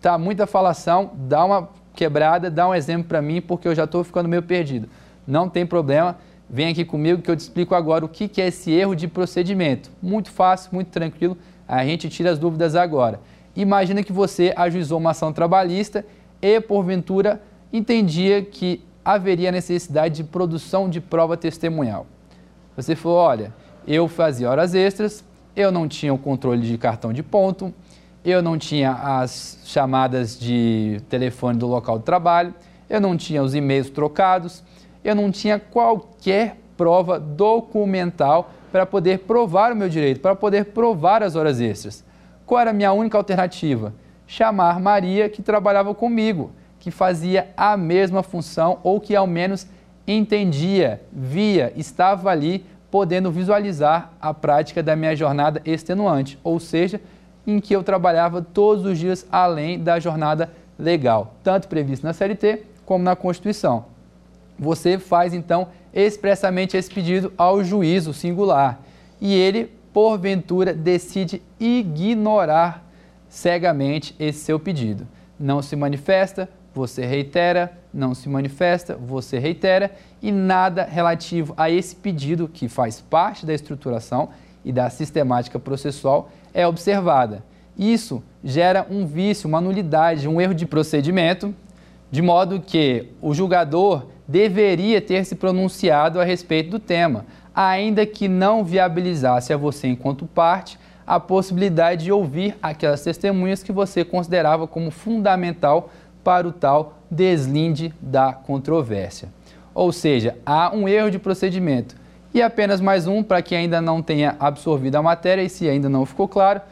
tá muita falação, dá uma quebrada, dá um exemplo para mim, porque eu já estou ficando meio perdido. Não tem problema, vem aqui comigo que eu te explico agora o que, que é esse erro de procedimento. Muito fácil, muito tranquilo, a gente tira as dúvidas agora. Imagina que você ajuizou uma ação trabalhista e, porventura, entendia que haveria necessidade de produção de prova testemunhal. Você falou: olha, eu fazia horas extras, eu não tinha o controle de cartão de ponto, eu não tinha as chamadas de telefone do local de trabalho, eu não tinha os e-mails trocados, eu não tinha qualquer prova documental para poder provar o meu direito, para poder provar as horas extras. Qual era a minha única alternativa? Chamar Maria, que trabalhava comigo, que fazia a mesma função ou que ao menos entendia, via, estava ali podendo visualizar a prática da minha jornada extenuante, ou seja, em que eu trabalhava todos os dias além da jornada legal, tanto previsto na CLT como na Constituição. Você faz então expressamente esse pedido ao juízo singular e ele, porventura, decide ignorar cegamente esse seu pedido. Não se manifesta, você reitera, não se manifesta, você reitera e nada relativo a esse pedido que faz parte da estruturação e da sistemática processual é observada. Isso gera um vício, uma nulidade, um erro de procedimento, de modo que o julgador deveria ter se pronunciado a respeito do tema, ainda que não viabilizasse a você, enquanto parte, a possibilidade de ouvir aquelas testemunhas que você considerava como fundamental para o tal deslinde da controvérsia. Ou seja, há um erro de procedimento. E apenas mais um para quem ainda não tenha absorvido a matéria e se ainda não ficou claro,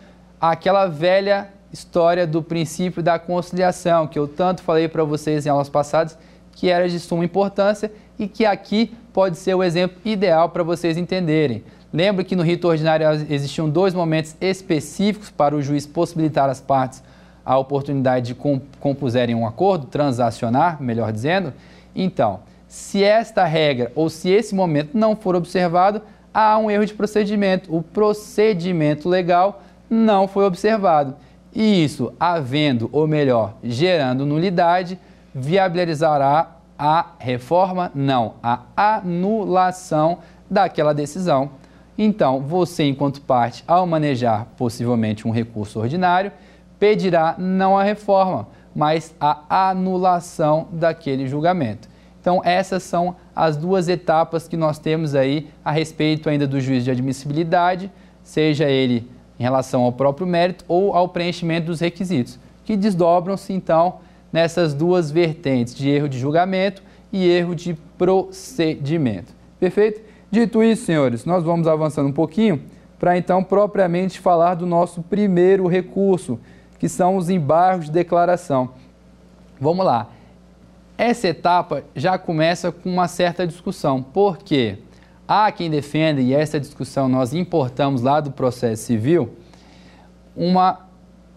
aquela velha história do princípio da conciliação que eu tanto falei para vocês em aulas passadas, que era de suma importância e que aqui pode ser o exemplo ideal para vocês entenderem. Lembra que no rito ordinário existiam dois momentos específicos para o juiz possibilitar às partes a oportunidade de compuserem um acordo, transacionar, melhor dizendo? Então, se esta regra ou se esse momento não for observado, há um erro de procedimento. O procedimento legal não foi observado. E isso, havendo, ou melhor, gerando nulidade, viabilizará a reforma? Não, a anulação daquela decisão. Então, você, enquanto parte, ao manejar possivelmente um recurso ordinário, pedirá não a reforma, mas a anulação daquele julgamento. Então, essas são as duas etapas que nós temos aí a respeito ainda do juízo de admissibilidade, seja ele em relação ao próprio mérito ou ao preenchimento dos requisitos, que desdobram-se então nessas duas vertentes de erro de julgamento e erro de procedimento. Perfeito? Dito isso, senhores, nós vamos avançando um pouquinho para então propriamente falar do nosso primeiro recurso, que são os embargos de declaração. Vamos lá. Essa etapa já começa com uma certa discussão, porque há quem defenda, e essa discussão nós importamos lá do processo civil, uma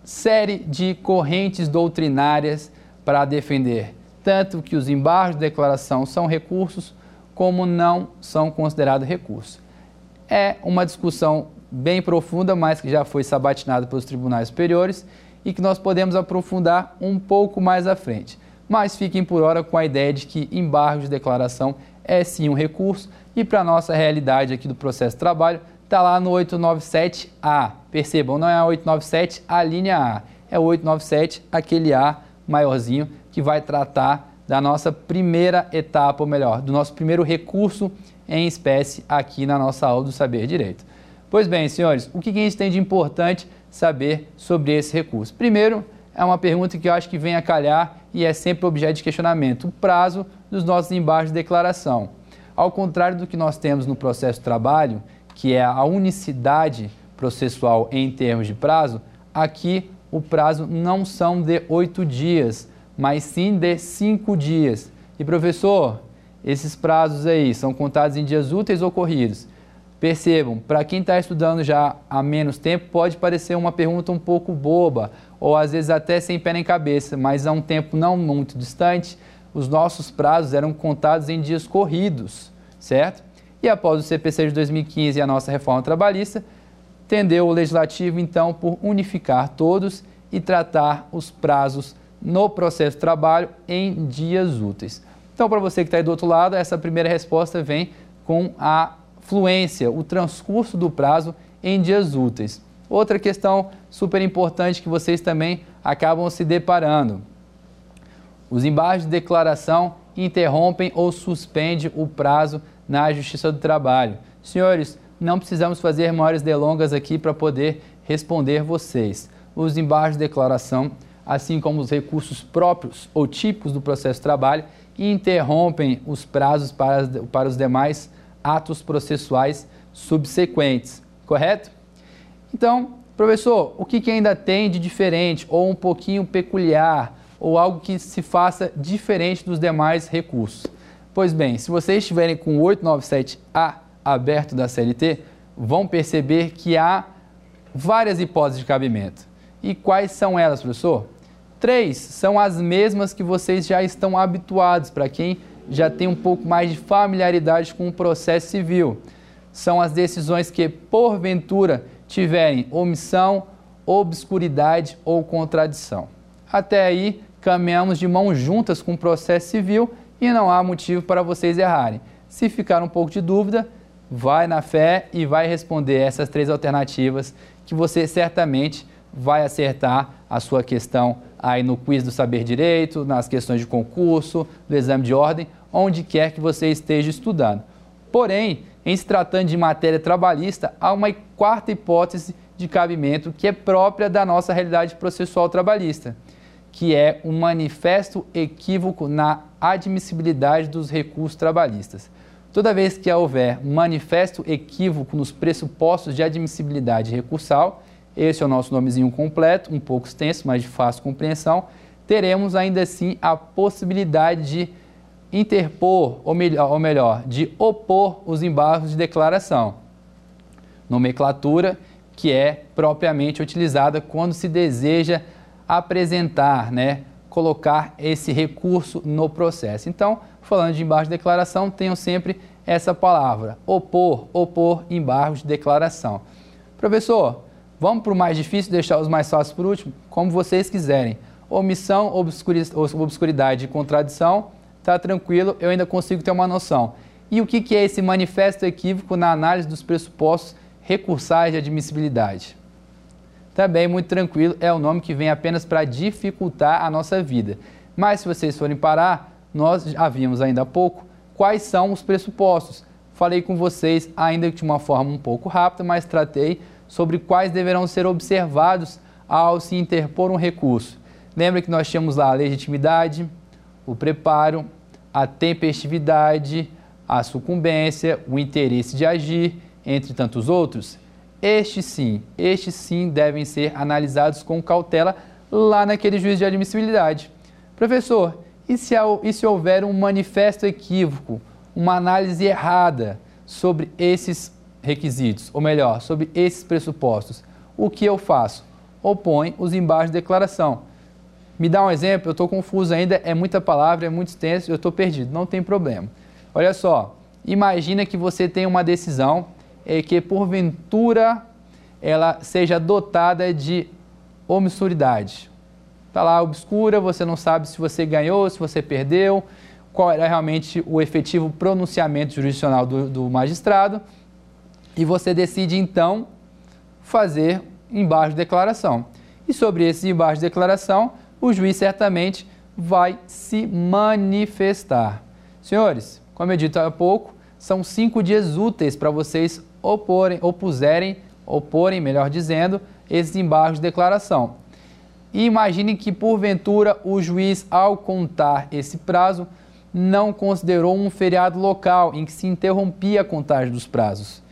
série de correntes doutrinárias para defender tanto que os embargos de declaração são recursos, como não são considerados recursos. É uma discussão bem profunda, mas que já foi sabatinada pelos tribunais superiores e que nós podemos aprofundar um pouco mais à frente. Mas fiquem por hora com a ideia de que embargo de declaração é sim um recurso e para a nossa realidade aqui do processo de trabalho está lá no 897A. Percebam, não é a 897 a linha A, é o 897 aquele A maiorzinho que vai tratar da nossa primeira etapa, ou melhor, do nosso primeiro recurso em espécie aqui na nossa aula do Saber Direito. Pois bem, senhores, o que a gente tem de importante saber sobre esse recurso? Primeiro, é uma pergunta que eu acho que vem a calhar e é sempre objeto de questionamento: o prazo dos nossos embargos de declaração. Ao contrário do que nós temos no processo de trabalho, que é a unicidade processual em termos de prazo, aqui o prazo não são de oito dias, mas sim de cinco dias. E professor, esses prazos aí são contados em dias úteis ou corridos? Percebam, para quem está estudando já há menos tempo, pode parecer uma pergunta um pouco boba, ou às vezes até sem pé nem cabeça, mas há um tempo não muito distante, os nossos prazos eram contados em dias corridos, certo? E após o CPC de 2015 e a nossa reforma trabalhista, tendeu o legislativo então por unificar todos e tratar os prazos no processo de trabalho em dias úteis. Então, para você que está aí do outro lado, essa primeira resposta vem com a fluência, o transcurso do prazo em dias úteis. Outra questão super importante que vocês também acabam se deparando. Os embargos de declaração interrompem ou suspendem o prazo na Justiça do Trabalho. Senhores, não precisamos fazer maiores delongas aqui para poder responder vocês. Os embargos de declaração assim como os recursos próprios ou típicos do processo de trabalho, interrompem os prazos para, para os demais atos processuais subsequentes, correto? Então, professor, o que, que ainda tem de diferente ou um pouquinho peculiar ou algo que se faça diferente dos demais recursos? Pois bem, se vocês estiverem com o 897A aberto da CLT, vão perceber que há várias hipóteses de cabimento. E quais são elas, professor? Três são as mesmas que vocês já estão habituados, para quem já tem um pouco mais de familiaridade com o processo civil. São as decisões que, porventura, tiverem omissão, obscuridade ou contradição. Até aí, caminhamos de mãos juntas com o processo civil e não há motivo para vocês errarem. Se ficar um pouco de dúvida, vai na fé e vai responder essas três alternativas que você certamente vai acertar a sua questão aí no quiz do Saber Direito, nas questões de concurso, do exame de ordem, onde quer que você esteja estudando. Porém, em se tratando de matéria trabalhista, há uma quarta hipótese de cabimento que é própria da nossa realidade processual trabalhista, que é o um manifesto equívoco na admissibilidade dos recursos trabalhistas. Toda vez que houver manifesto equívoco nos pressupostos de admissibilidade recursal, esse é o nosso nomezinho completo, um pouco extenso, mas de fácil compreensão. Teremos ainda assim a possibilidade de interpor, ou melhor, ou melhor de opor os embargos de declaração. Nomenclatura que é propriamente utilizada quando se deseja apresentar, né, colocar esse recurso no processo. Então, falando de embargo de declaração, tenham sempre essa palavra, opor, opor embargos de declaração. Professor, Vamos para o mais difícil, deixar os mais fáceis por último? Como vocês quiserem. Omissão, obscuridade e contradição, tá tranquilo, eu ainda consigo ter uma noção. E o que é esse manifesto equívoco na análise dos pressupostos recursais de admissibilidade? Também muito tranquilo, é o nome que vem apenas para dificultar a nossa vida. Mas se vocês forem parar, nós já vimos ainda há pouco quais são os pressupostos. Falei com vocês ainda de uma forma um pouco rápida, mas tratei sobre quais deverão ser observados ao se interpor um recurso. Lembra que nós tínhamos lá a legitimidade, o preparo, a tempestividade, a sucumbência, o interesse de agir, entre tantos outros? Estes sim, estes sim devem ser analisados com cautela lá naquele juízo de admissibilidade. Professor, e se, e se houver um manifesto equívoco, uma análise errada sobre esses requisitos, ou melhor, sobre esses pressupostos, o que eu faço? Opõe os embargos de declaração. Me dá um exemplo, eu estou confuso ainda, é muita palavra, é muito extenso, eu estou perdido, não tem problema. Olha só, imagina que você tem uma decisão e que porventura ela seja dotada de omissuridade. Está lá obscura, você não sabe se você ganhou, se você perdeu, qual era realmente o efetivo pronunciamento jurisdicional do, do magistrado, e você decide então fazer embaixo de declaração. E sobre esse embaixo de declaração, o juiz certamente vai se manifestar. Senhores, como eu dito há pouco, são cinco dias úteis para vocês oporem, opuserem, oporem, melhor dizendo, esses embargos de declaração. E imagine que, porventura, o juiz, ao contar esse prazo, não considerou um feriado local em que se interrompia a contagem dos prazos.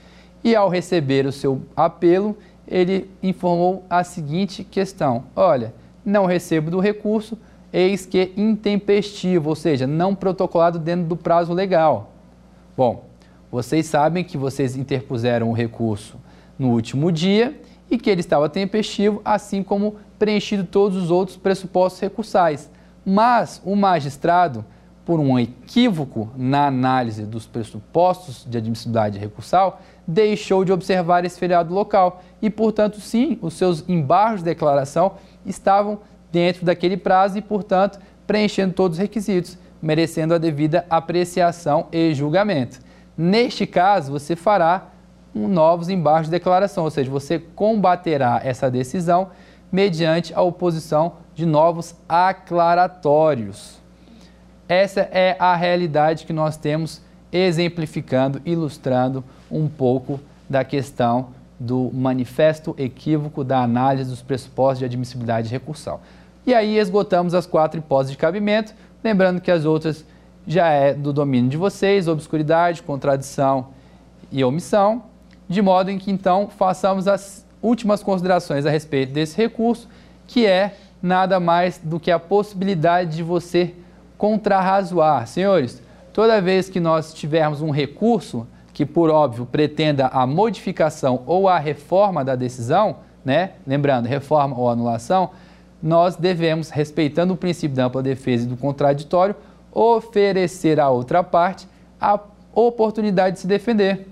E, ao receber o seu apelo, ele informou a seguinte questão: Olha, não recebo do recurso, eis que intempestivo, ou seja, não protocolado dentro do prazo legal. Bom, vocês sabem que vocês interpuseram o recurso no último dia e que ele estava tempestivo, assim como preenchido todos os outros pressupostos recursais. Mas o magistrado, por um equívoco na análise dos pressupostos de admissibilidade recursal, deixou de observar esse feriado local e, portanto, sim, os seus embargos de declaração estavam dentro daquele prazo e, portanto, preenchendo todos os requisitos, merecendo a devida apreciação e julgamento. Neste caso, você fará um novos embargos de declaração, ou seja, você combaterá essa decisão mediante a oposição de novos aclaratórios. Essa é a realidade que nós temos exemplificando, ilustrando um pouco da questão do manifesto equívoco da análise dos pressupostos de admissibilidade recursal. E aí esgotamos as quatro hipóteses de cabimento, lembrando que as outras já é do domínio de vocês, obscuridade, contradição e omissão, de modo em que então façamos as últimas considerações a respeito desse recurso, que é nada mais do que a possibilidade de você contrarrazoar. Senhores, toda vez que nós tivermos um recurso que, por óbvio, pretenda a modificação ou a reforma da decisão, né? lembrando, reforma ou anulação, nós devemos, respeitando o princípio da ampla defesa e do contraditório, oferecer à outra parte a oportunidade de se defender.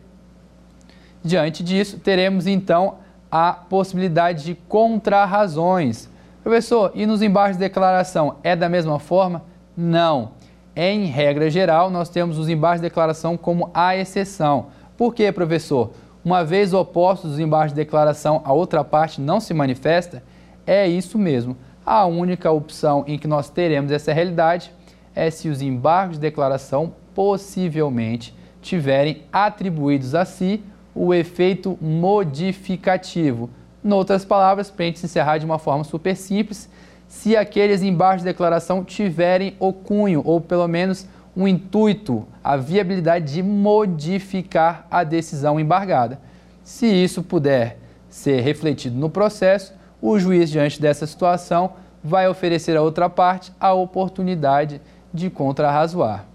Diante disso, teremos então a possibilidade de contrarrazões. Professor, e nos embaixos de declaração é da mesma forma? Não. Em regra geral, nós temos os embaixos de declaração como a exceção. Por quê, professor? Uma vez opostos os embaixos de declaração, a outra parte não se manifesta? É isso mesmo. A única opção em que nós teremos essa realidade é se os embargos de declaração possivelmente tiverem atribuídos a si o efeito modificativo. Em outras palavras, para a gente encerrar de uma forma super simples, se aqueles embargos de declaração tiverem o cunho, ou pelo menos um intuito, a viabilidade de modificar a decisão embargada. Se isso puder ser refletido no processo, o juiz, diante dessa situação, vai oferecer à outra parte a oportunidade de contrarrazoar.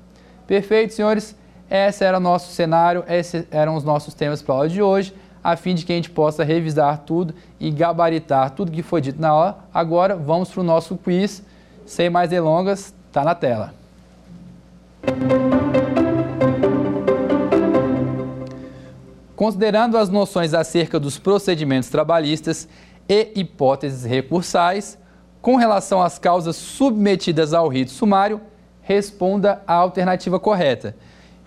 Perfeito, senhores? Esse era o nosso cenário, esses eram os nossos temas para a aula de hoje, a fim de que a gente possa revisar tudo e gabaritar tudo que foi dito na aula. Agora vamos para o nosso quiz. Sem mais delongas, está na tela. Considerando as noções acerca dos procedimentos trabalhistas e hipóteses recursais, com relação às causas submetidas ao rito sumário, responda a alternativa correta.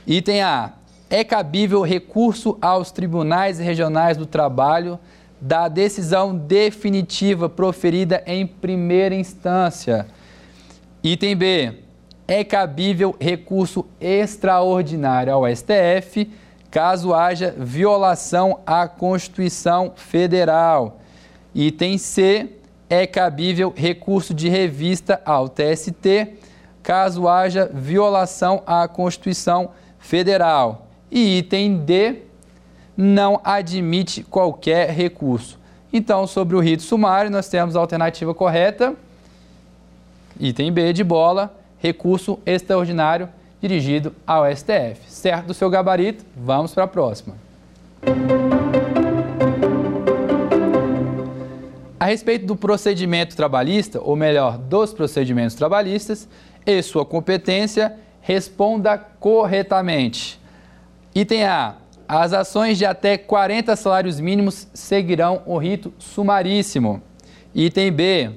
Item A. É cabível recurso aos tribunais regionais do trabalho da decisão definitiva proferida em primeira instância. Item B. É cabível recurso extraordinário ao STF caso haja violação à Constituição Federal. Item C. É cabível recurso de revista ao TST caso haja violação à Constituição Federal. E item D, não admite qualquer recurso. Então, sobre o rito sumário, nós temos a alternativa correta. Item B de bola, recurso extraordinário dirigido ao STF. Certo do seu gabarito? Vamos para a próxima. A respeito do procedimento trabalhista, ou melhor, dos procedimentos trabalhistas, e sua competência, responda corretamente. Item A. As ações de até 40 salários mínimos seguirão o rito sumaríssimo. Item B.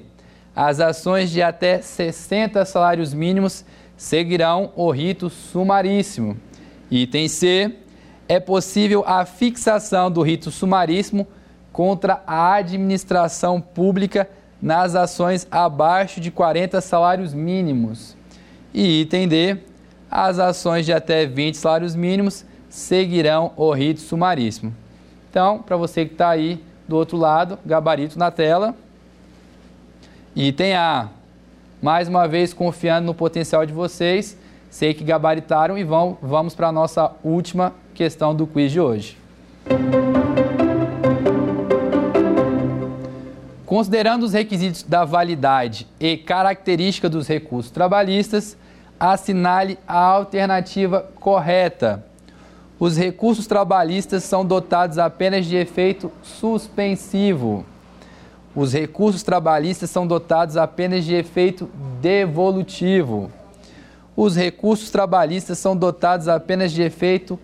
As ações de até 60 salários mínimos seguirão o rito sumaríssimo. Item C. É possível a fixação do rito sumaríssimo contra a administração pública nas ações abaixo de 40 salários mínimos. E item D. As ações de até 20 salários mínimos seguirão o rito sumaríssimo. Então, para você que está aí do outro lado, gabarito na tela. Item A. Mais uma vez, confiando no potencial de vocês, sei que gabaritaram e vão, vamos para a nossa última questão do quiz de hoje. Considerando os requisitos da validade e característica dos recursos trabalhistas, assinale a alternativa correta. Os recursos trabalhistas são dotados apenas de efeito suspensivo. Os recursos trabalhistas são dotados apenas de efeito devolutivo. Os recursos trabalhistas são dotados apenas de efeito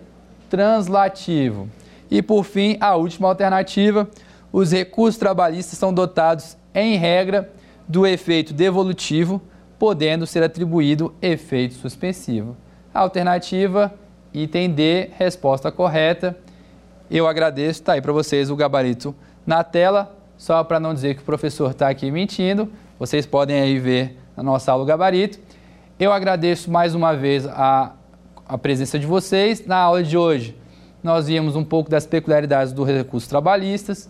translativo. E por fim, a última alternativa, os recursos trabalhistas são dotados, em regra, do efeito devolutivo, podendo ser atribuído efeito suspensivo. Alternativa, item D, resposta correta. Eu agradeço, está aí para vocês o gabarito na tela, só para não dizer que o professor está aqui mentindo, vocês podem aí ver na nossa aula o gabarito. Eu agradeço mais uma vez a, a presença de vocês. Na aula de hoje, nós vimos um pouco das peculiaridades dos recursos trabalhistas,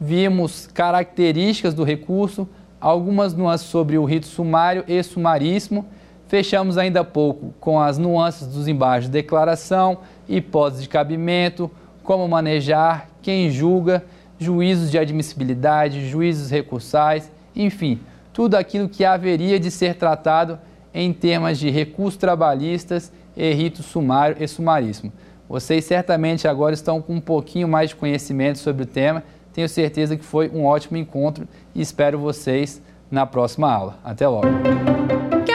vimos características do recurso, algumas nuances sobre o rito sumário e sumaríssimo. Fechamos ainda há pouco com as nuances dos embaixos de declaração, hipótese de cabimento, como manejar, quem julga, juízos de admissibilidade, juízos recursais, enfim, tudo aquilo que haveria de ser tratado em temas de recursos trabalhistas e rito sumário e sumaríssimo. Vocês certamente agora estão com um pouquinho mais de conhecimento sobre o tema. Tenho certeza que foi um ótimo encontro e espero vocês na próxima aula. Até logo!